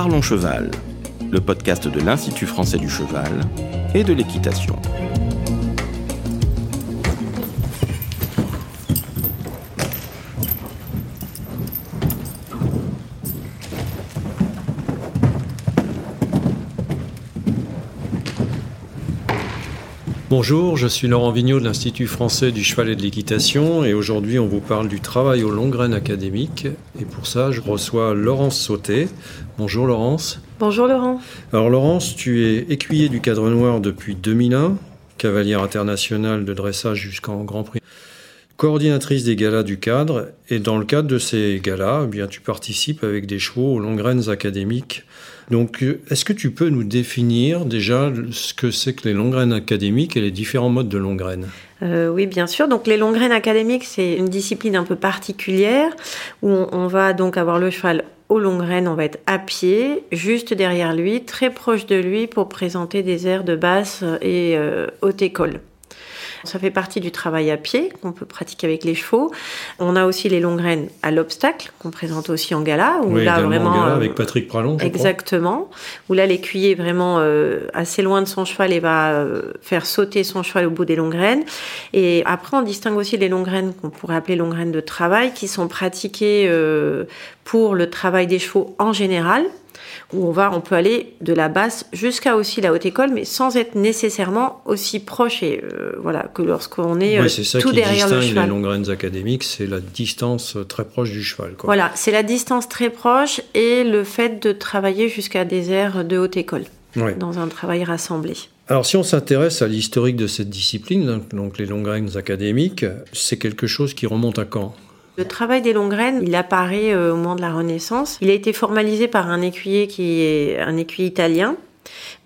Parlons Cheval, le podcast de l'Institut français du cheval et de l'équitation. Bonjour, je suis Laurent Vigneault de l'Institut français du cheval et de l'équitation et aujourd'hui on vous parle du travail aux longues graines académiques et pour ça je reçois Laurence Sauté. Bonjour Laurence. Bonjour Laurent. Alors Laurence, tu es écuyer du cadre noir depuis 2001, cavalière internationale de dressage jusqu'en Grand Prix, coordinatrice des galas du cadre et dans le cadre de ces galas, eh bien tu participes avec des chevaux aux longues académiques donc, euh, est-ce que tu peux nous définir déjà ce que c'est que les longues académiques et les différents modes de longues euh, oui, bien sûr. Donc les longues graines académiques, c'est une discipline un peu particulière où on, va donc avoir le cheval aux longues graines, on va être à pied, juste derrière lui, très proche de lui pour présenter des airs de basse et euh, haute école. Ça fait partie du travail à pied qu'on peut pratiquer avec les chevaux. On a aussi les longues graines à l'obstacle qu'on présente aussi en gala. Où là vraiment en gala avec Patrick Pralon. exactement. Où là l'écuyer est vraiment euh, assez loin de son cheval et va euh, faire sauter son cheval au bout des longues graines. Et après on distingue aussi les longues graines qu'on pourrait appeler longues graines de travail qui sont pratiquées euh, pour le travail des chevaux en général où on va, on peut aller de la basse jusqu'à aussi la haute école, mais sans être nécessairement aussi proche et euh, voilà que lorsqu'on est, euh, ça tout qui derrière le cheval. Les longues graines académiques, c'est la distance très proche du cheval. Quoi. Voilà, c'est la distance très proche et le fait de travailler jusqu'à des aires de haute école dans un travail rassemblé. Alors si on s'intéresse à l'historique de cette discipline, donc les longues graines académiques, c'est quelque chose qui remonte à quand? Le travail des longues il apparaît euh, au moment de la Renaissance. Il a été formalisé par un écuyer qui est un écuyer italien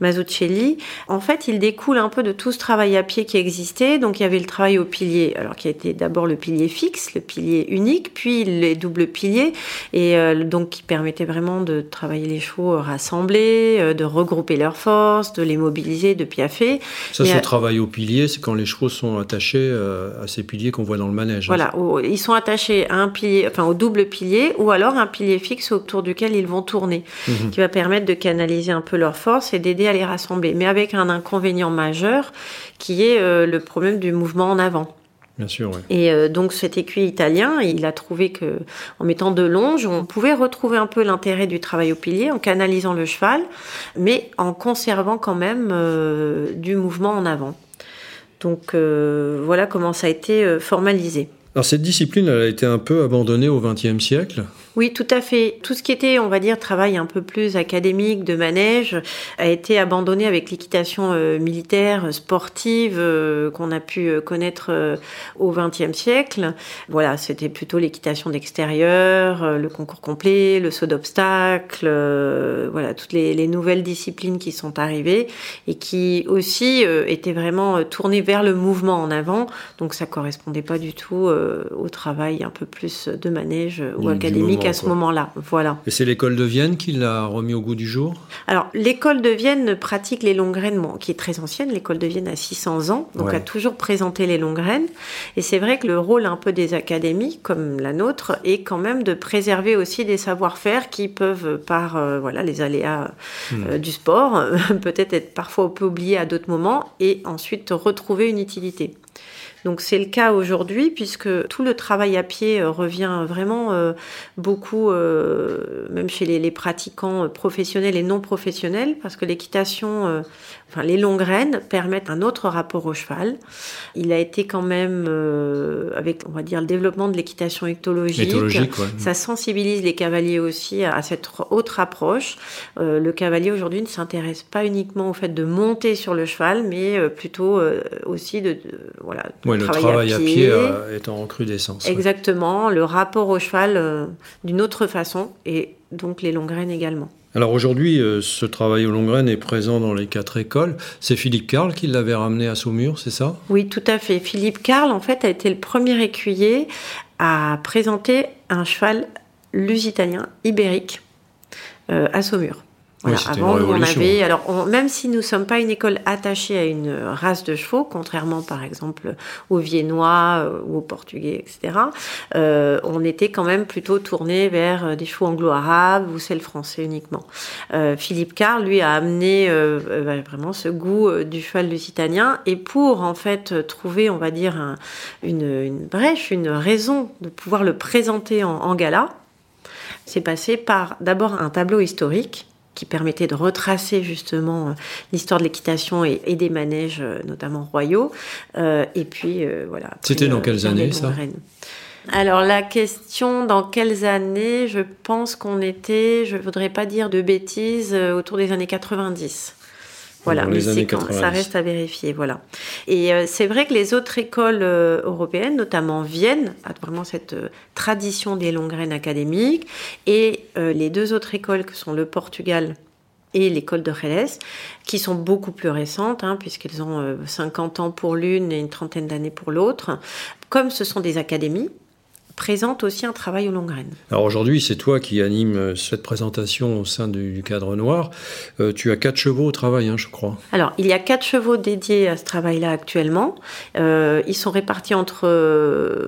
Mazzucchelli. En fait, il découle un peu de tout ce travail à pied qui existait. Donc, il y avait le travail au pilier, alors qui été d'abord le pilier fixe, le pilier unique, puis les doubles piliers, et euh, donc qui permettait vraiment de travailler les chevaux rassemblés, euh, de regrouper leurs forces, de les mobiliser de piaffer. Ça, ce travail au pilier, c'est quand les chevaux sont attachés euh, à ces piliers qu'on voit dans le manège. Hein. Voilà, ils sont attachés à un pilier, enfin au double pilier, ou alors un pilier fixe autour duquel ils vont tourner, mhm. qui va permettre de canaliser un peu leurs forces et d'aider à les rassembler, mais avec un inconvénient majeur qui est euh, le problème du mouvement en avant. Bien sûr, Et euh, donc cet écuyer italien, il a trouvé que en mettant de longe, on pouvait retrouver un peu l'intérêt du travail au pilier en canalisant le cheval, mais en conservant quand même euh, du mouvement en avant. Donc voilà comment ça a été formalisé. Alors cette discipline, elle a été un peu abandonnée au XXe siècle. Oui, tout à fait. Tout ce qui était, on va dire, travail un peu plus académique de manège a été abandonné avec l'équitation euh, militaire, sportive euh, qu'on a pu euh, connaître au XXe siècle. Voilà, c'était plutôt l'équitation d'extérieur, le concours complet, le saut d'obstacle, voilà, toutes les, les, nouvelles disciplines qui sont arrivées et qui aussi étaient vraiment tournées vers le mouvement en avant. Donc ça correspondait pas du tout au travail un peu plus de manège ou académique à ce moment-là. Voilà. Et c'est l'école de Vienne qui l'a remis au goût du jour? Alors, l'école de Vienne pratique les longues graines, qui est très ancienne. L'école de Vienne a 600 ans, donc a toujours présenté les longues graines. Et c'est vrai que le rôle un peu des académies, comme la nôtre, est quand même de préserver aussi des savoir-faire qui peuvent, par euh, voilà les aléas euh, hmm. du sport, peut-être être parfois un peu oubliés à d'autres moments, et ensuite retrouver une utilité. Donc c'est le cas aujourd'hui puisque tout le travail à pied euh, revient vraiment euh, beaucoup, euh, même chez les, pratiquants professionnels et non professionnels, parce que l'équitation, enfin les longues rênes permettent un autre rapport au cheval. Il a été quand même, avec on va dire le développement de l'équitation éctologique, ça sensibilise les cavaliers aussi à, cette autre approche. le cavalier aujourd'hui ne s'intéresse pas uniquement au fait de monter sur le cheval, mais plutôt aussi de, voilà le travail à pied, euh, est en recrudescence. Exactement, le rapport au cheval euh, d'une autre façon et donc les longues graines également. Alors aujourd'hui, euh, ce travail aux longues graines est présent dans les quatre écoles. C'est Philippe Carl qui l'avait ramené à Saumur, c'est ça? Oui, tout à fait. Philippe Carl, en fait, a été le premier écuyer à présenter un cheval lusitanien ibérique à Saumur. Voilà, avant, on avait, alors même si nous ne sommes pas une école attachée à une race de chevaux, contrairement par exemple aux Viennois euh, ou aux Portugais, etc., euh, on était quand même plutôt tourné vers euh, des chevaux anglo-arabes ou celles français uniquement. Philippe Carr, lui, a amené bah, vraiment ce goût du cheval lusitanien et pour en fait trouver, on va dire, une, brèche, une raison de pouvoir le présenter en, en gala, c'est passé par d'abord un tableau historique qui permettait de retracer justement euh, l'histoire de l'équitation et, des manèges, euh, notamment royaux. Euh, et puis voilà. C'était dans quelles années ça alors la question dans quelles années, je pense qu'on était, je voudrais pas dire de bêtises, autour des années 90. Voilà, mais c'est quand ça reste à vérifier, voilà. Et euh, c'est vrai que les autres écoles euh, européennes, notamment Vienne, a vraiment cette euh, tradition des longues graines académiques, et les deux autres écoles que sont le Portugal et l'école de Jerez, qui sont beaucoup plus récentes, hein, puisqu'elles ont 50 ans pour l'une et une trentaine d'années pour l'autre. Comme ce sont des académies, présente aussi un travail aux longues graines. Alors aujourd'hui, c'est toi qui anime euh, cette présentation au sein du cadre noir. Euh, tu as quatre chevaux au travail, hein, je crois. Alors, il y a quatre chevaux dédiés à ce travail-là actuellement. Euh, ils sont répartis entre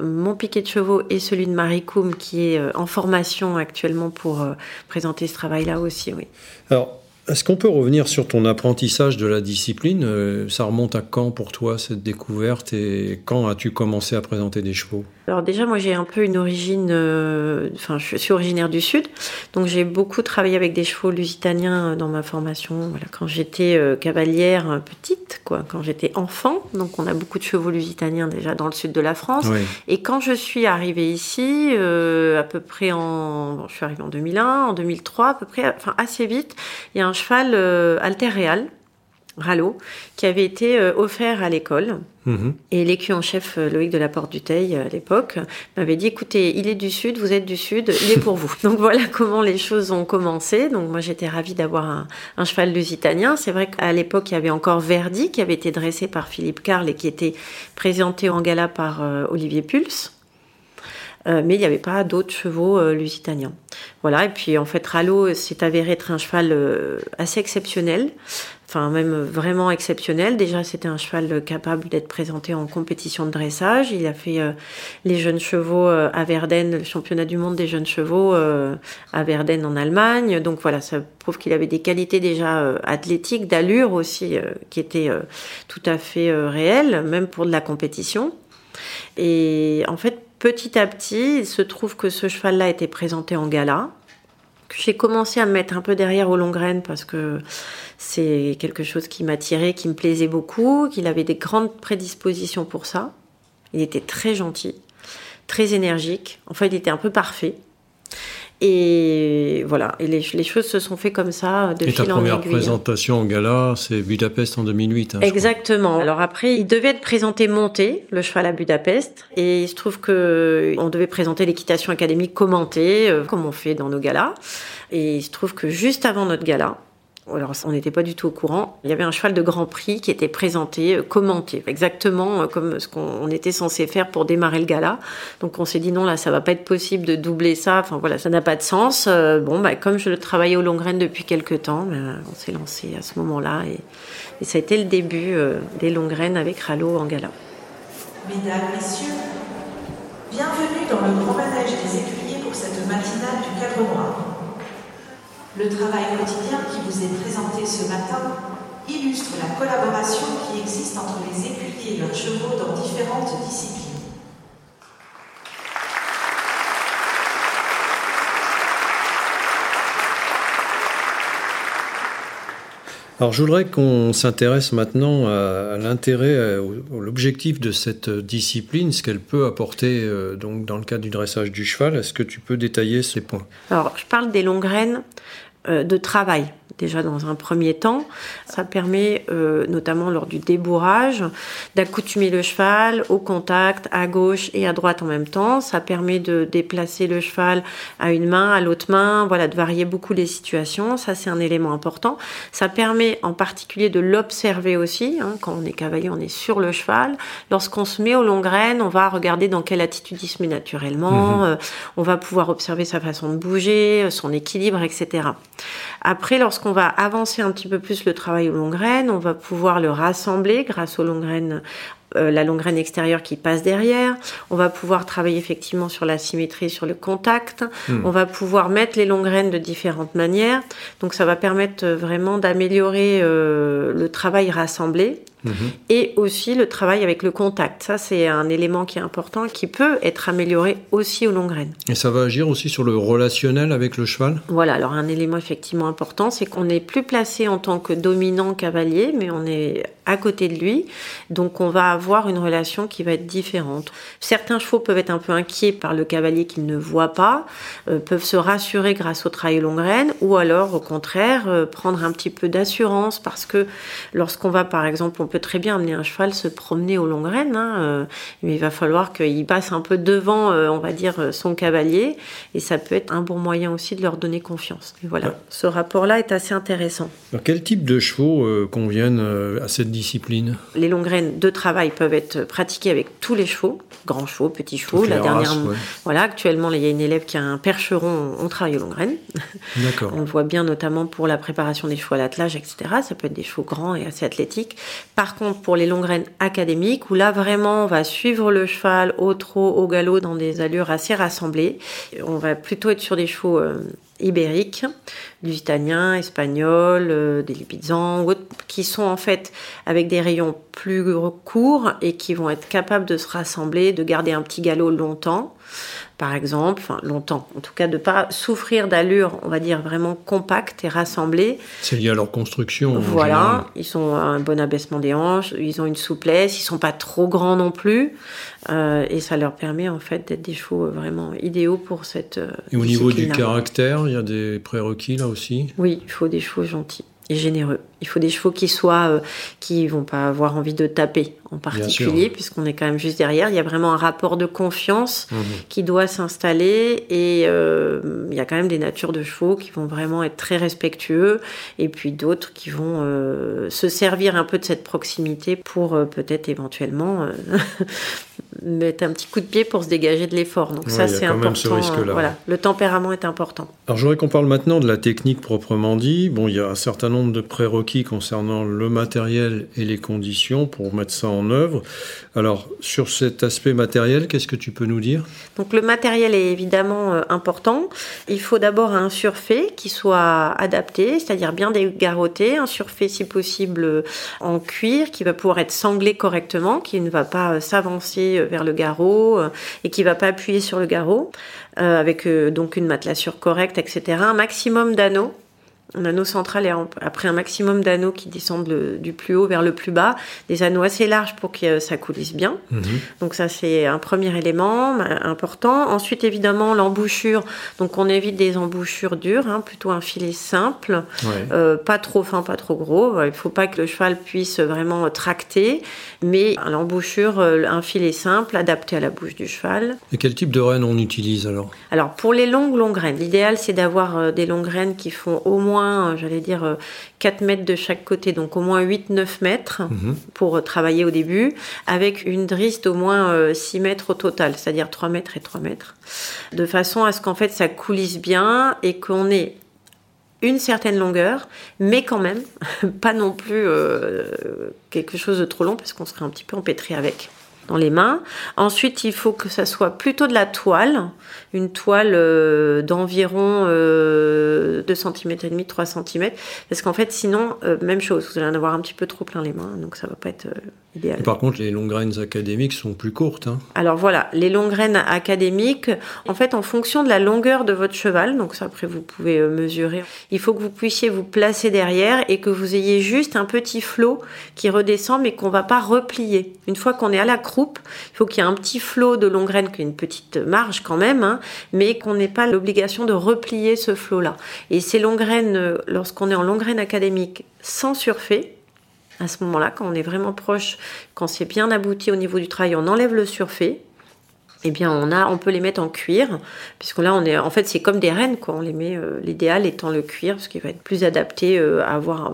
mon piquet de chevaux et celui de Marie Coum, qui est en formation actuellement pour présenter ce travail-là aussi. Oui. Alors, est-ce qu'on peut revenir sur ton apprentissage de la discipline euh, Ça remonte à quand pour toi cette découverte et quand as-tu commencé à présenter des chevaux? Alors déjà moi j'ai un peu une origine, euh, enfin je suis originaire du sud, donc j'ai beaucoup travaillé avec des chevaux lusitaniens euh, dans ma formation. Voilà, quand j'étais cavalière petite, quoi, quand j'étais enfant, donc on a beaucoup de chevaux lusitaniens déjà dans le sud de la France. Et quand je suis arrivée ici, à peu près en, je suis arrivée en 2001, en 2003 à peu près, enfin assez vite, il y a un cheval euh, Alter Real, Rallo, qui avait été euh, offert à l'école. Mhm. Et l'écu en chef euh, Loïc de la Porte du Teil, à l'époque, m'avait dit écoutez, il est du Sud, vous êtes du Sud, il est pour vous. Donc voilà comment les choses ont commencé. Donc moi j'étais ravie d'avoir un, cheval lusitanien. C'est vrai qu'à l'époque il y avait encore Verdi qui avait été dressé par Philippe Carl et qui était présenté en gala par Olivier Pulse. Euh, mais il n'y avait pas d'autres chevaux euh, lusitaniens. Voilà, et puis en fait, Rallo s'est avéré être un cheval euh, assez exceptionnel, enfin même vraiment exceptionnel. Déjà, c'était un cheval capable d'être présenté en compétition de dressage. Il a fait les jeunes chevaux à Verden, le championnat du monde des jeunes chevaux à Verden en Allemagne. Donc voilà, ça prouve qu'il avait des qualités déjà athlétiques, d'allure aussi, qui étaient tout à fait réelles, même pour de la compétition. Et en fait, petit à petit, il se trouve que ce cheval-là était présenté en gala. J'ai commencé à me mettre un peu derrière aux longues graines parce que c'est quelque chose qui m'attirait, qui me plaisait beaucoup, qu'il avait des grandes prédispositions pour ça. Il était très gentil, très énergique. Enfin, il était un peu parfait. Et voilà, et les, choses se sont fait comme ça de et fil ta première présentation en gala, c'est Budapest en 2008. Hein, Exactement. Alors après, il devait être présenté monté, le cheval à Budapest, et il se trouve que on devait présenter l'équitation académique commentée, euh, comme on fait dans nos galas. Et il se trouve que juste avant notre gala, alors, on n'était pas du tout au courant. Il y avait un cheval de Grand Prix qui était présenté, euh, commenté, exactement euh, comme ce qu'on était censé faire pour démarrer le gala. Donc, on s'est dit non, là, ça va pas être possible de doubler ça. Enfin, voilà, ça n'a pas de sens. Euh, bon, bah, comme je le travaillais au long graines depuis quelques temps, bah, on s'est lancé à ce moment-là. Et, ça a été le début des longues graines avec Rallo en gala. Mesdames, Messieurs, bienvenue dans le grand manège des écuyers pour cette matinale du cadre noir. Le travail quotidien qui vous est présenté ce matin illustre la collaboration qui existe entre les écuyers et leurs chevaux dans différentes disciplines. Alors je voudrais qu'on s'intéresse maintenant à, l'intérêt, à l'objectif de cette discipline, ce qu'elle peut apporter euh, donc dans le cadre du dressage du cheval. Est-ce que tu peux détailler ces points? Alors je parle des longues graines euh, de travail déjà dans un premier temps. Ça permet, euh, notamment lors du débourrage, d'accoutumer le cheval au contact à gauche et à droite en même temps. Ça permet de déplacer le cheval à une main, à l'autre main, voilà, de varier beaucoup les situations. Ça, c'est un élément important. Ça permet en particulier de l'observer aussi. Hein. Quand on est cavalier, on est sur le cheval. Lorsqu'on se met au long graines, on va regarder dans quelle attitude il se met naturellement. Mhm. Euh, on va pouvoir observer sa façon de bouger, son équilibre, etc. Après, lorsqu'on va avancer un petit peu plus le travail aux longues graines, on va pouvoir le rassembler grâce aux longues graines euh, la longue graine extérieure qui passe derrière. On va pouvoir travailler effectivement sur la symétrie, sur le contact. Hmm. On va pouvoir mettre les longues graines de différentes manières. Donc ça va permettre vraiment d'améliorer euh, le travail rassemblé. Mhm. Et aussi le travail avec le contact. Ça, c'est un élément qui est important, qui peut être amélioré aussi aux longues graines. Et ça va agir aussi sur le relationnel avec le cheval? Voilà, alors un élément effectivement important, c'est qu'on n'est plus placé en tant que dominant cavalier, mais on est à côté de lui. Donc on va avoir une relation qui va être différente. Certains chevaux peuvent être un peu inquiets par le cavalier qu'ils ne voient pas, euh, peuvent se rassurer grâce au travail longue graine, ou alors au contraire euh, prendre un petit peu d'assurance parce que lorsqu'on va par exemple, on peut très bien amener un cheval se promener aux longues graines, hein, euh, mais il va falloir qu'il passe un peu devant, on va dire, son cavalier, et ça peut être un bon moyen aussi de leur donner confiance. Et voilà, ce rapport-là est assez intéressant. Alors, quel type de chevaux conviennent à cette discipline? Les longues graines de travail peuvent être pratiquées avec tous les chevaux, grands chevaux, petits chevaux. la dernière, voilà, actuellement, il y a une élève qui a un percheron, on travaille aux longues graines. D'accord. on le voit bien notamment pour la préparation des chevaux à l'attelage, etc. Ça peut être des chevaux grands et assez athlétiques. Par contre, pour les longues graines académiques, où là vraiment on va suivre le cheval au trot, au galop dans des allures assez rassemblées, on va plutôt être sur des chevaux euh, ibériques, lusitaniens, espagnols, euh, des lipizzans, qui sont en fait avec des rayons plus courts et qui vont être capables de se rassembler, de garder un petit galop longtemps par exemple, enfin longtemps, en tout cas de pas souffrir d'allure, on va dire vraiment compacte et rassemblée. C'est lié à leur construction. Voilà, ils sont un bon abaissement des hanches, ils ont une souplesse, ils sont pas trop grands non plus, euh, et ça leur permet en fait d'être des chevaux vraiment idéaux pour cette. Euh, et au niveau du caractère, il y a des prérequis là aussi? Oui, il faut des chevaux gentils et généreux. Il faut des chevaux qui soient, euh, qui vont pas avoir envie de taper en particulier, puisqu'on est quand même juste derrière. Il y a vraiment un rapport de confiance mhm. qui doit s'installer et euh, il y a quand même des natures de chevaux qui vont vraiment être très respectueux et puis d'autres qui vont euh, se servir un peu de cette proximité pour peut-être éventuellement mettre un petit coup de pied pour se dégager de l'effort. Donc ça, c'est important. voilà, le tempérament est important. Alors, j'aurais qu'on parle maintenant de la technique proprement dit. Bon, il y a un certain nombre de prérequis concernant le matériel et les conditions pour mettre ça en œuvre. Alors, sur cet aspect matériel, qu'est-ce que tu peux nous dire? Donc, le matériel est évidemment euh, important. Il faut d'abord un surfait qui soit adapté, c'est-à-dire bien dégarroté, un surfait si possible euh, en cuir qui va pouvoir être sanglé correctement, qui ne va pas euh, s'avancer vers le garrot et qui va pas appuyer sur le garrot, avec donc une matelassure correcte, etc. Un maximum d'anneaux un anneau central et après un maximum d'anneaux qui descendent du plus haut vers le plus bas, des anneaux assez larges pour que ça coulisse bien. Mhm. Donc ça c'est un premier élément important. Ensuite évidemment l'embouchure, donc on évite des embouchures dures, hein, plutôt un filet simple, euh, pas trop fin, pas trop gros. Il ne faut pas que le cheval puisse vraiment tracter, mais l'embouchure, euh, un filet simple adapté à la bouche du cheval. Et quel type de rênes on utilise alors? Alors pour les longues longues graines, l'idéal c'est d'avoir euh, des longues graines qui font au moins euh, j'allais dire, 4 euh, mètres de chaque côté, donc au moins 8-9 mètres mhm. pour euh, travailler au début, avec une drisse d'au moins 6 mètres au total, c'est-à-dire 3 mètres et 3 mètres, de façon à ce qu'en fait ça coulisse bien et qu'on ait une certaine longueur, mais quand même pas non plus quelque chose de trop long parce qu'on serait un petit peu empêtré avec dans les mains. Ensuite, il faut que ça soit plutôt de la toile, une toile euh, d'environ euh, 2 cm et demi, 3 cm, parce qu'en fait, sinon, euh, même chose, vous allez en avoir un petit peu trop plein les mains, donc ça va pas être euh, idéal. par contre, les longues graines académiques sont plus courtes. Hein. Alors voilà, les longues graines académiques, en fait, en fonction de la longueur de votre cheval, donc ça après vous pouvez mesurer, il faut que vous puissiez vous placer derrière et que vous ayez juste un petit flot qui redescend, mais qu'on va pas replier. Une fois qu'on est à la il faut qu'il y ait un petit flot de longue graine, ait une petite marge quand même, hein, mais qu'on n'ait pas l'obligation de replier ce flot-là. Et ces longues graines, euh, lorsqu'on est en longue graine académique sans surfait, à ce moment-là, quand on est vraiment proche, quand c'est bien abouti au niveau du travail, on enlève le surfait. Eh bien, on a, on peut les mettre en cuir, puisque là, on est, en fait, c'est comme des rennes, quoi. On les met, euh, l'idéal étant le cuir, parce qu'il va être plus adapté euh,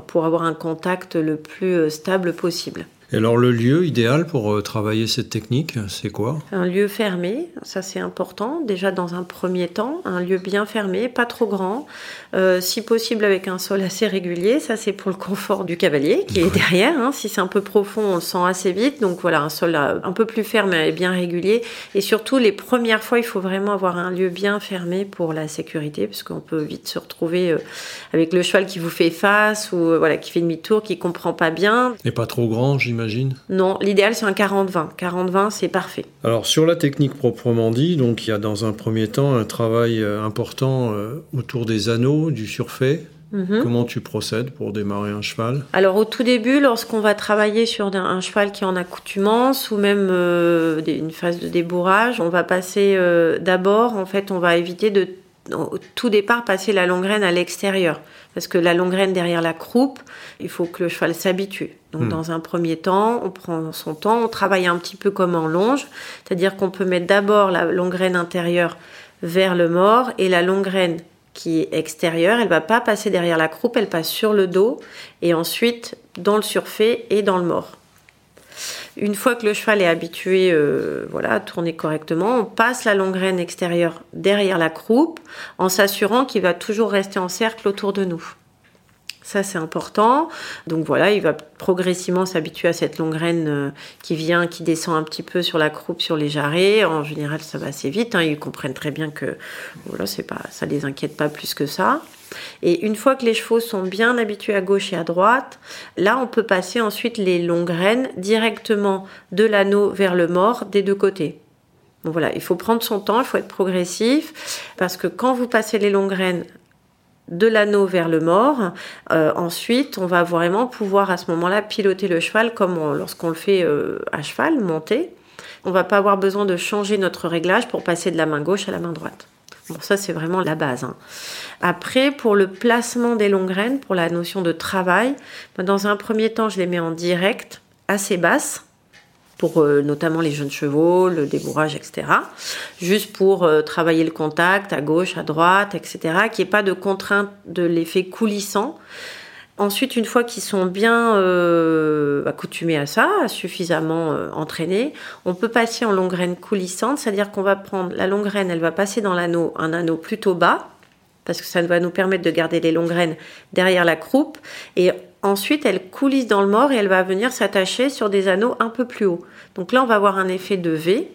pour avoir un contact le plus stable possible. Et alors le lieu idéal pour euh, travailler cette technique, c'est quoi? Un lieu fermé, ça c'est important. Déjà dans un premier temps, un lieu bien fermé, pas trop grand, euh, si possible avec un sol assez régulier. Ça c'est pour le confort du cavalier qui est derrière. Hein. Si c'est un peu profond, on le sent assez vite. Donc voilà, un sol euh, un peu plus ferme et bien régulier. Et surtout les premières fois, il faut vraiment avoir un lieu bien fermé pour la sécurité, parce qu'on peut vite se retrouver avec le cheval qui vous fait face ou voilà qui fait demi-tour, qui comprend pas bien. Et pas trop grand, j'imagine? Non, l'idéal c'est un 40-20. 40-20, c'est parfait. Alors sur la technique proprement dit, donc il y a dans un premier temps un travail euh, important euh, autour des anneaux, du surfait. Mhm. Comment tu procèdes pour démarrer un cheval? Alors au tout début, lorsqu'on va travailler sur un cheval qui est en accoutumance ou même euh, une phase de débourrage, on va passer d'abord, en fait, on va éviter de au tout départ passer la longrine à l'extérieur. Parce que la longrine derrière la croupe, il faut que le cheval s'habitue. Donc, hmm. dans un premier temps, on prend son temps, on travaille un petit peu comme en longe. C'est-à-dire qu'on peut mettre d'abord la longrine intérieure vers le mort et la longrine qui est extérieure, elle va pas passer derrière la croupe, elle passe sur le dos et ensuite dans le surfait et dans le mort. Une fois que le cheval est habitué euh, voilà, à tourner correctement, on passe la longue extérieure derrière la croupe en s'assurant qu'il va toujours rester en cercle autour de nous. Ça, c'est important. Donc voilà, il va progressivement s'habituer à cette longue graine euh, qui vient, qui descend un petit peu sur la croupe, sur les jarrets. En général, ça va assez vite. Hein. Ils comprennent très bien que voilà, c'est pas, ça les inquiète pas plus que ça. Et une fois que les chevaux sont bien habitués à gauche et à droite, là, on peut passer ensuite les longues graines directement de l'anneau vers le mort des deux côtés. Bon voilà, il faut prendre son temps, il faut être progressif, parce que quand vous passez les longues graines de l'anneau vers le mort. Euh, ensuite, on va vraiment pouvoir à ce moment-là piloter le cheval comme lorsqu'on le fait euh, à cheval, monter. On va pas avoir besoin de changer notre réglage pour passer de la main gauche à la main droite. Bon, ça c'est vraiment la base. Hein. Après, pour le placement des longues graines, pour la notion de travail, dans un premier temps, je les mets en direct, assez basse pour euh, notamment les jeunes chevaux, le débourrage, etc. Juste pour euh, travailler le contact à gauche, à droite, etc. Qu'il n'y ait pas de contrainte de l'effet coulissant. Ensuite, une fois qu'ils sont bien euh, accoutumés à ça, suffisamment entraînés, on peut passer en longue graine coulissante, c'est-à-dire qu'on va prendre la longue graine, elle va passer dans l'anneau, un anneau plutôt bas, parce que ça va nous permettre de garder les longues graines derrière la croupe, et Ensuite, elle coulisse dans le mort et elle va venir s'attacher sur des anneaux un peu plus hauts. Donc là, on va avoir un effet de V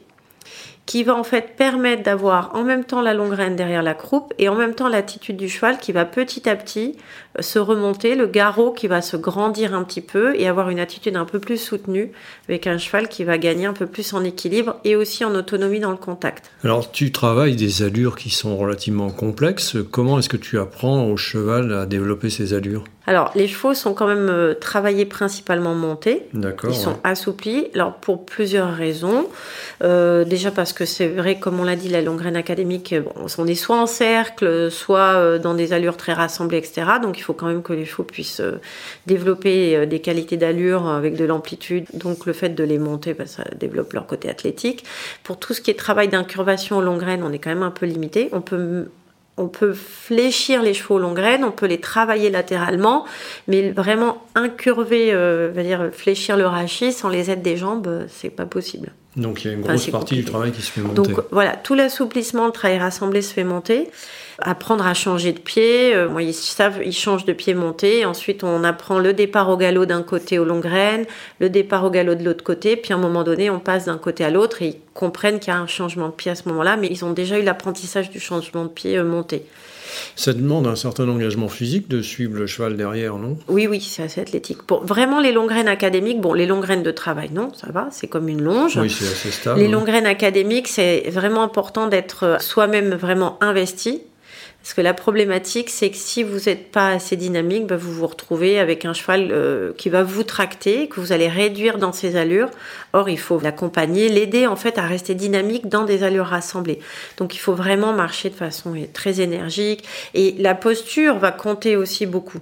qui va en fait permettre d'avoir en même temps la longue reine derrière la croupe et en même temps l'attitude du cheval qui va petit à petit euh, se remonter, le garrot qui va se grandir un petit peu et avoir une attitude un peu plus soutenue avec un cheval qui va gagner un peu plus en équilibre et aussi en autonomie dans le contact. Alors tu travailles des allures qui sont relativement complexes. Comment est-ce que tu apprends au cheval à développer ces allures? Alors, les chevaux sont quand même euh, travaillés principalement montés. D'accord. Ils sont assouplis. Alors, pour plusieurs raisons. Euh, déjà parce que c'est vrai, comme on l'a dit, la longue graine académique, bon, on est soit en cercle, soit euh, dans des allures très rassemblées, etc. Donc, il faut quand même que les chevaux puissent développer des qualités d'allure avec de l'amplitude. Donc, le fait de les monter, bah, ça développe leur côté athlétique. Pour tout ce qui est travail d'incurvation longue graine, on est quand même un peu limité. On peut on peut fléchir les chevaux longue graine, on peut les travailler latéralement, mais vraiment incurver, euh, dire fléchir le rachis sans les aides des jambes, c'est pas possible. Donc il y a une grosse partie du travail qui se fait monter. Donc voilà, tout l'assouplissement, le travail rassemblé se fait monter. Apprendre à changer de pied, euh, moi ils savent, ils changent de pied monté. Ensuite on apprend le départ au galop d'un côté aux longues graines, le départ au galop de l'autre côté. Puis à un moment donné on passe d'un côté à l'autre et ils comprennent qu'il y a un changement de pied à ce moment-là, mais ils ont déjà eu l'apprentissage du changement de pied euh, monté. Ça demande un certain engagement physique de suivre le cheval derrière, non? Oui, oui, c'est assez athlétique. Pour vraiment les longues graines académiques, bon, les longues graines de travail, non, ça va, c'est comme une longe. Oui, c'est assez stable. Les longues graines académiques, c'est vraiment important d'être soi-même vraiment investi parce que la problématique, c'est que si vous n'êtes pas assez dynamique, bah, vous vous retrouvez avec un cheval euh, qui va vous tracter, que vous allez réduire dans ses allures. Or, il faut l'accompagner, l'aider en fait à rester dynamique dans des allures rassemblées. Donc, il faut vraiment marcher de façon très énergique. Et la posture va compter aussi beaucoup.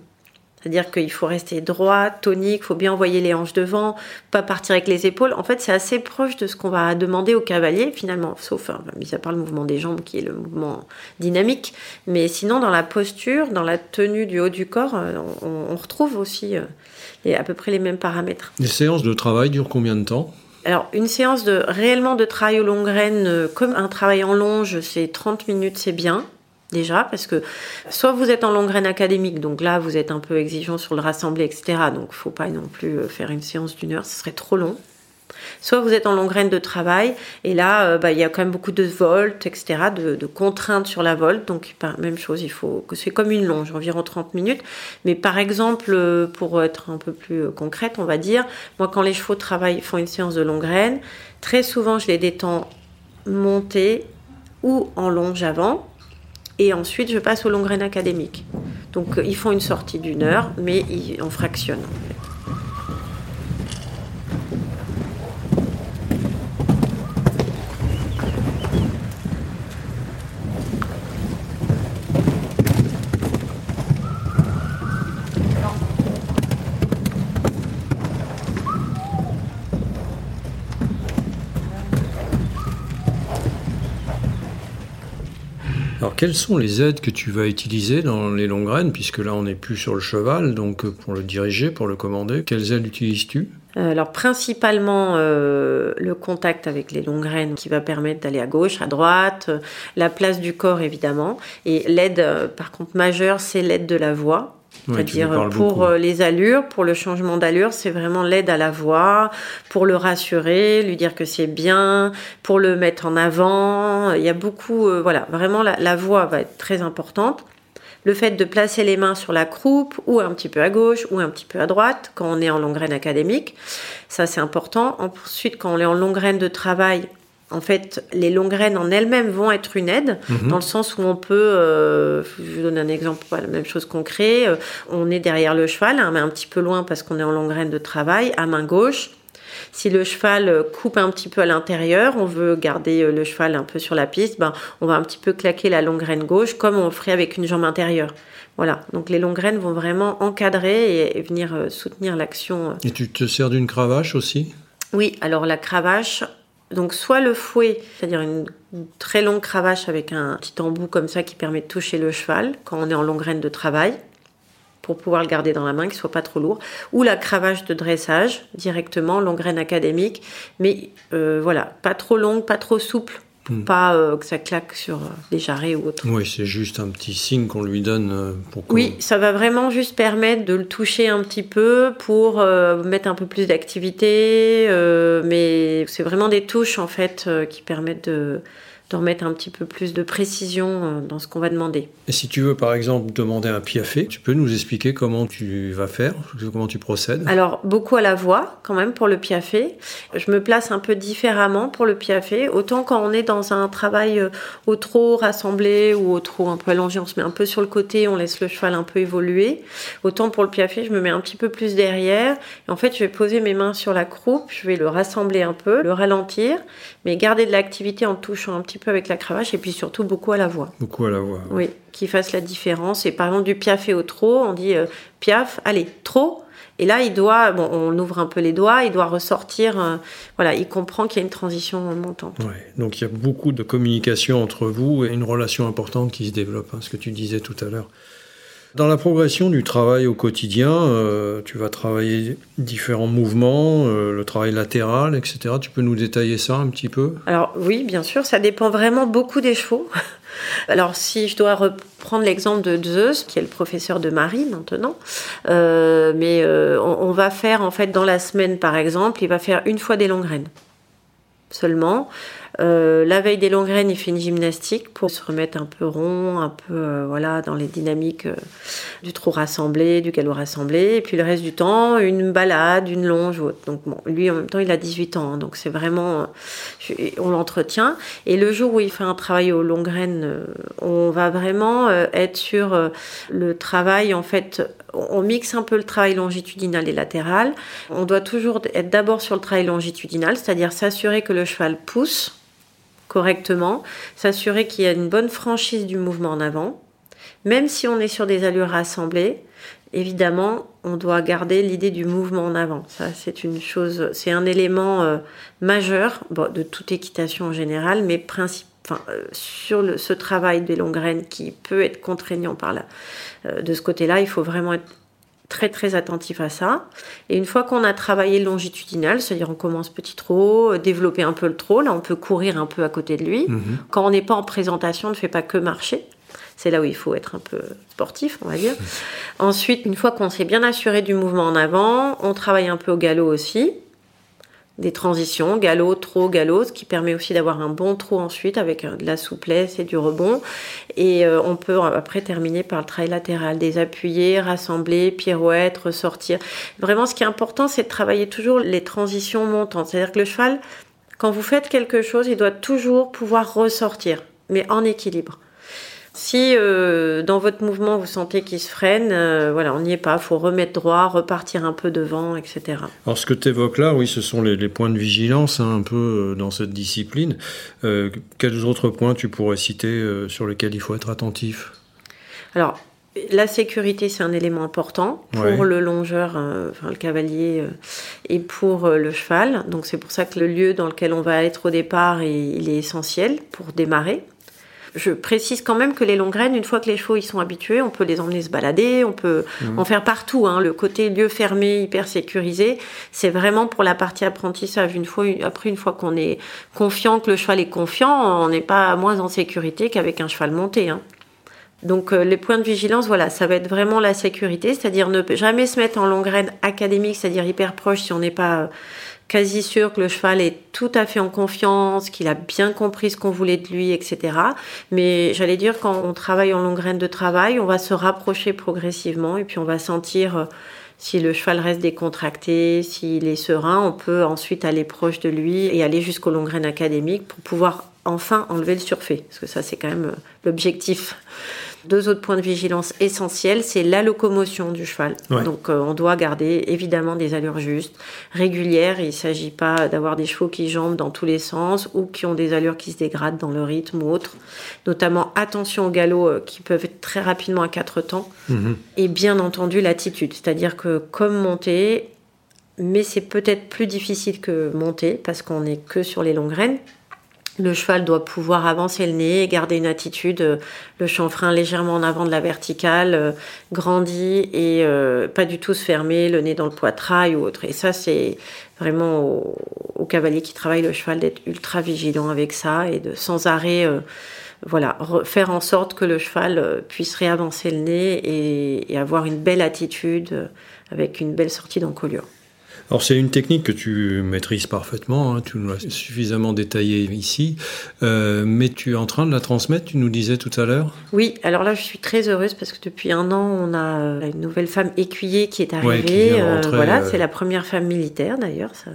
C'est-à-dire qu'il faut rester droit, tonique, il faut bien envoyer les hanches devant, pas partir avec les épaules. En fait, c'est assez proche de ce qu'on va demander au cavalier, finalement, sauf, enfin, mis à part le mouvement des jambes qui est le mouvement dynamique. Mais sinon, dans la posture, dans la tenue du haut du corps, euh, on, retrouve aussi euh, à peu près les mêmes paramètres. Les séances de travail durent combien de temps? Alors, une séance de réellement de travail aux longues graines, euh, comme un travail en longe, c'est 30 minutes, c'est bien déjà, parce que soit vous êtes en longue graine académique, donc là vous êtes un peu exigeant sur le rassemblé, etc. Donc faut pas non plus euh, faire une séance d'une heure, ce serait trop long. Soit vous êtes en longue graine de travail, et là, euh, bah, il y a quand même beaucoup de volts, etc., de, contraintes sur la volte. Donc, même chose, il faut que c'est comme une longe, environ 30 minutes. Mais par exemple, euh, pour être un peu plus concrète, on va dire, moi, quand les chevaux travaillent, font une séance de longue graine, très souvent, je les détends montés ou en longe avant et ensuite, je passe au long grain académique. Donc, euh, ils font une sortie d'une heure, mais on fractionne. Quelles sont les aides que tu vas utiliser dans les longues puisque là on n'est plus sur le cheval, donc euh, pour le diriger, pour le commander, quelles aides utilises-tu? Euh, alors principalement euh, le contact avec les longues graines qui va permettre d'aller à gauche, à droite, la place du corps évidemment. Et l'aide par contre majeure, c'est l'aide de la voix. C'est-à-dire pour euh, les allures, pour le changement d'allure, c'est vraiment l'aide à la voix, pour le rassurer, lui dire que c'est bien, pour le mettre en avant. Il y a beaucoup, euh, voilà, vraiment la, voix va être très importante. Le fait de placer les mains sur la croupe ou un petit peu à gauche ou un petit peu à droite quand on est en longue graine académique, ça c'est important. Ensuite, quand on est en longue graine de travail, en fait, les longues graines en elles-mêmes vont être une aide, mhm. dans le sens où on peut, euh, je vous donne un exemple, la même chose concret, euh, on est derrière le cheval, hein, mais un petit peu loin parce qu'on est en longue graine de travail, à main gauche. Si le cheval coupe un petit peu à l'intérieur, on veut garder euh, le cheval un peu sur la piste, ben, on va un petit peu claquer la longue graine gauche comme on le ferait avec une jambe intérieure. Voilà, donc les longues graines vont vraiment encadrer et, venir soutenir l'action. Et tu te sers d'une cravache aussi? Oui, alors la cravache, donc soit le fouet, c'est-à-dire une très longue cravache avec un petit embout comme ça qui permet de toucher le cheval quand on est en longue graine de travail pour pouvoir le garder dans la main, qu'il soit pas trop lourd, ou la cravache de dressage directement, longue graine académique, mais euh, voilà, pas trop longue, pas trop souple Hmm. Pas euh, que ça claque sur euh, les jarrets ou autre. Oui, c'est juste un petit signe qu'on lui donne euh, pour Oui, ça va vraiment juste permettre de le toucher un petit peu pour mettre un peu plus d'activité. mais c'est vraiment des touches en fait qui permettent de, de remettre un petit peu plus de précision euh, dans ce qu'on va demander. Et si tu veux par exemple demander un piafé, tu peux nous expliquer comment tu vas faire, comment tu procèdes Alors beaucoup à la voix quand même pour le piafé. Je me place un peu différemment pour le piafé. Autant quand on est dans un travail euh, au trot rassemblé ou au trot un peu allongé, on se met un peu sur le côté, on laisse le cheval un peu évoluer. Autant pour le piafé, je me mets un petit peu plus derrière. Et en fait, je vais poser mes mains sur la croupe, je vais le rassembler un peu, le ralentir, mais garder de l'activité en touchant un petit peu avec la cravache et puis surtout beaucoup à la voix. Beaucoup à la voix. Oui, qui fasse la différence. Et par exemple, du piaf et au trop, on dit euh, piaf, allez, trop. Et là, il doit, bon, on ouvre un peu les doigts, il doit ressortir. Euh, voilà, il comprend qu'il y a une transition montante. Ouais, donc il y a beaucoup de communication entre vous et une relation importante qui se développe, hein, ce que tu disais tout à l'heure. Dans la progression du travail au quotidien, euh, tu vas travailler différents mouvements, euh, le travail latéral, etc. Tu peux nous détailler ça un petit peu? Alors oui, bien sûr, ça dépend vraiment beaucoup des chevaux. Alors si je dois reprendre l'exemple de Zeus, qui est le professeur de Marie maintenant, euh, mais on, va faire en fait dans la semaine par exemple, il va faire une fois des longues graines seulement. Euh, la veille des longues graines, il fait une gymnastique pour se remettre un peu rond, un peu euh, voilà dans les dynamiques euh, du trot rassemblé, du galop rassemblé. Et puis le reste du temps, une balade, une longe ou autre. Donc bon, lui en même temps, il a 18 ans, hein, donc c'est vraiment on l'entretient. Et le jour où il fait un travail aux longues graines, on va vraiment être sur le travail en fait. On mixe un peu le travail longitudinal et latéral. On doit toujours être d'abord sur le travail longitudinal, c'est-à-dire s'assurer que le cheval pousse correctement, s'assurer qu'il y a une bonne franchise du mouvement en avant, même si on est sur des allures rassemblées, évidemment, on doit garder l'idée du mouvement en avant. Ça, c'est une chose, c'est un élément euh, majeur de toute équitation en général, mais euh, sur ce travail des longues graines qui peut être contraignant euh, de ce côté-là, il faut vraiment être très très attentif à ça. Et une fois qu'on a travaillé le longitudinal, c'est-à-dire on commence petit trot, développer un peu le trot, là on peut courir un peu à côté de lui. Mhm. Quand on n'est pas en présentation, on ne fait pas que marcher. C'est là où il faut être un peu sportif, on va dire. Ensuite, une fois qu'on s'est bien assuré du mouvement en avant, on travaille un peu au galop aussi. Des transitions, galop, trot, galop, ce qui permet aussi d'avoir un bon trot ensuite avec euh, de la souplesse et du rebond. Et euh, on peut après terminer par le travail latéral, des appuyés, rassembler, pirouette, ressortir. Vraiment, ce qui est important, c'est de travailler toujours les transitions montantes. C'est-à-dire que le cheval, quand vous faites quelque chose, il doit toujours pouvoir ressortir, mais en équilibre. Si euh, dans votre mouvement vous sentez qu'il se freine, euh, voilà, on n'y est pas. Il faut remettre droit, repartir un peu devant, etc. Alors ce que tu évoques là, oui, ce sont les, points de vigilance hein, un peu euh, dans cette discipline. quels autres points tu pourrais citer sur lesquels il faut être attentif? Alors la sécurité, c'est un élément important pour le longeur, enfin le cavalier, et pour le cheval. Donc c'est pour ça que le lieu dans lequel on va être au départ, il est essentiel pour démarrer. Je précise quand même que les longues graines, une fois que les chevaux y sont habitués, on peut les emmener se balader, on peut mhm. en faire partout. Hein. Le côté lieu fermé, hyper sécurisé, c'est vraiment pour la partie apprentissage. Une fois, après, une fois qu'on est confiant, que le cheval est confiant, on n'est pas moins en sécurité qu'avec un cheval monté. Hein. Donc euh, les points de vigilance, voilà, ça va être vraiment la sécurité, c'est-à-dire ne jamais se mettre en longue graine académique, c'est-à-dire hyper proche si on n'est pas quasi sûr que le cheval est tout à fait en confiance, qu'il a bien compris ce qu'on voulait de lui, etc. Mais j'allais dire, quand on travaille en longue graine de travail, on va se rapprocher progressivement et puis on va sentir euh, si le cheval reste décontracté, s'il est serein, on peut ensuite aller proche de lui et aller jusqu'aux longues graines académiques pour pouvoir enfin enlever le surfait. Parce que ça, c'est quand même euh, l'objectif. Deux autres points de vigilance essentiels, c'est la locomotion du cheval. Donc euh, on doit garder évidemment des allures justes, régulières. Il ne s'agit pas d'avoir des chevaux qui jambent dans tous les sens ou qui ont des allures qui se dégradent dans le rythme ou autre. Notamment attention aux galops euh, qui peuvent être très rapidement à quatre temps. Mhm. Et bien entendu l'attitude, c'est-à-dire que comme monter, mais c'est peut-être plus difficile que monter parce qu'on n'est que sur les longues graines. Le cheval doit pouvoir avancer le nez, garder une attitude, euh, le chanfrein légèrement en avant de la verticale, euh, grandi et euh, pas du tout se fermer, le nez dans le poitrail ou autre. Et ça, c'est vraiment au, cavalier qui travaille le cheval d'être ultra vigilant avec ça et de sans arrêt, voilà, faire en sorte que le cheval puisse réavancer le nez et, et avoir une belle attitude avec une belle sortie d'encolure. Alors c'est une technique que tu maîtrises parfaitement, hein, tu nous l'as suffisamment détaillé ici, euh, mais tu es en train de la transmettre, tu nous disais tout à l'heure? Oui, alors là je suis très heureuse parce que depuis un an on a euh, une nouvelle femme écuyer qui est arrivée, euh, voilà, c'est la première femme militaire d'ailleurs, c'est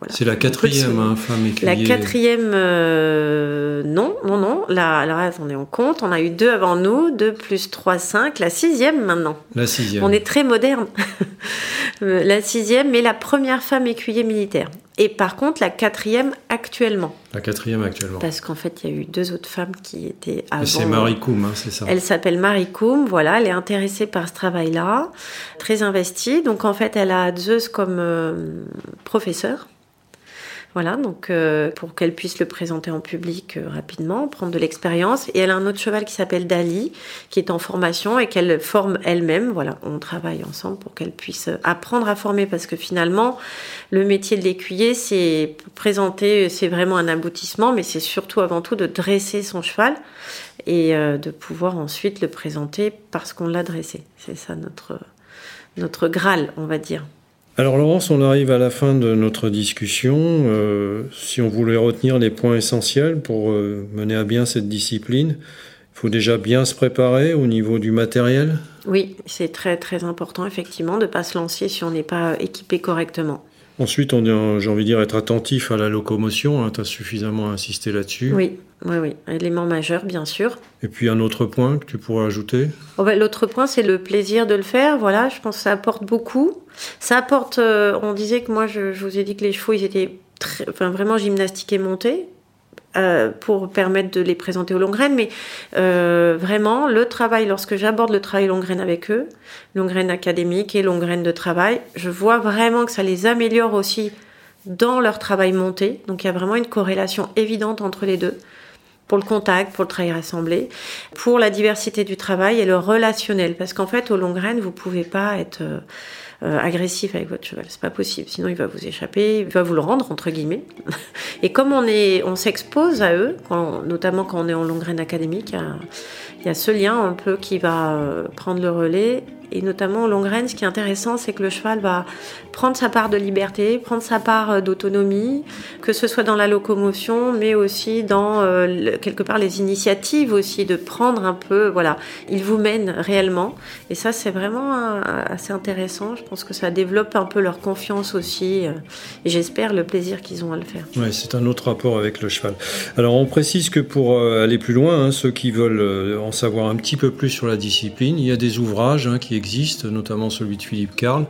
voilà, la quatrième hein, femme écuyer. La quatrième, non, non, non. Là, là, on est en compte. On a eu deux avant nous, deux plus trois, cinq. La sixième maintenant. La sixième. On est très moderne. la sixième, mais la première femme écuyer militaire. Et par contre, la quatrième actuellement. La quatrième actuellement. Parce qu'en fait, il y a eu deux autres femmes qui étaient avant. c'est Marie Koum, hein, c'est ça. Elle s'appelle Marie Koum, voilà, elle est intéressée par ce travail-là, très investie. Donc en fait, elle a Zeus comme euh, professeur. Voilà, donc euh, pour qu'elle puisse le présenter en public euh, rapidement, prendre de l'expérience. Et elle a un autre cheval qui s'appelle Dali, qui est en formation et qu'elle forme elle-même. Voilà, on travaille ensemble pour qu'elle puisse apprendre à former parce que finalement, le métier de l'écuyer, c'est présenter, c'est vraiment un aboutissement, mais c'est surtout avant tout de dresser son cheval et euh, de pouvoir ensuite le présenter parce qu'on l'a dressé. C'est ça notre, notre Graal, on va dire. Alors Laurence, on arrive à la fin de notre discussion. Euh, si on voulait retenir les points essentiels pour euh, mener à bien cette discipline, il faut déjà bien se préparer au niveau du matériel? Oui, c'est très très important effectivement de ne pas se lancer si on n'est pas équipé correctement. Ensuite, on j'ai envie de dire être attentif à la locomotion. Hein, tu as suffisamment insisté là-dessus. Oui, oui, oui. Élément majeur, bien sûr. Et puis un autre point que tu pourrais ajouter? Oh ben, L'autre point, c'est le plaisir de le faire. Voilà, je pense que ça apporte beaucoup. Ça apporte. Euh, on disait que moi, je, vous ai dit que les chevaux, ils étaient très, enfin, vraiment gymnastiques et montés. Euh, pour permettre de les présenter aux longues graines. Mais euh, vraiment, le travail, lorsque j'aborde le travail longue graine avec eux, longue graine académique et longue graine de travail, je vois vraiment que ça les améliore aussi dans leur travail monté. Donc il y a vraiment une corrélation évidente entre les deux pour le contact, pour le travail rassemblé, pour la diversité du travail et le relationnel. Parce qu'en fait, aux longues graines, vous pouvez pas être euh, euh, agressif avec votre cheval. C'est pas possible. Sinon, il va vous échapper, il va vous le rendre entre guillemets. Et comme on est, on s'expose à eux, notamment quand on est en longue graine académique, il y, a, ce lien un peu qui va euh, prendre le relais et notamment au long graine, ce qui est intéressant, c'est que le cheval va prendre sa part de liberté, prendre sa part euh, d'autonomie, que ce soit dans la locomotion, mais aussi dans euh, quelque part les initiatives aussi, de prendre un peu, voilà, il vous mène réellement. Et ça, c'est vraiment euh, assez intéressant. Je pense que ça développe un peu leur confiance aussi, et j'espère le plaisir qu'ils ont à le faire. Oui, c'est un autre rapport avec le cheval. Alors, on précise que pour aller plus loin, hein, ceux qui veulent en savoir un petit peu plus sur la discipline, il y a des ouvrages hein, qui notamment celui de Philippe Carl.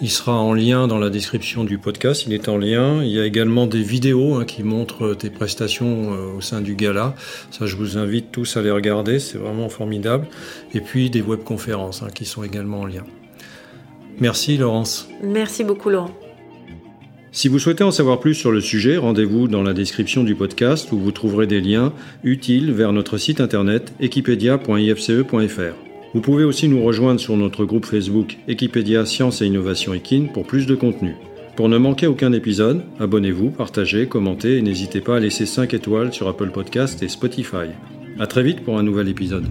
Il sera en lien dans la description du podcast, il est en lien. Il y a également des vidéos hein, qui montrent tes prestations euh, au sein du gala. Ça, je vous invite tous à les regarder, c'est vraiment formidable. Et puis des webconférences hein, qui sont également en lien. Merci Laurence. Merci beaucoup Laurent. Si vous souhaitez en savoir plus sur le sujet, rendez-vous dans la description du podcast où vous trouverez des liens utiles vers notre site internet equipedia.ifce.fr. Vous pouvez aussi nous rejoindre sur notre groupe Facebook Equipédia Science et Innovation Equine pour plus de contenu. Pour ne manquer aucun épisode, abonnez-vous, partagez, commentez et n'hésitez pas à laisser 5 étoiles sur Apple Podcast et Spotify. A très vite pour un nouvel épisode.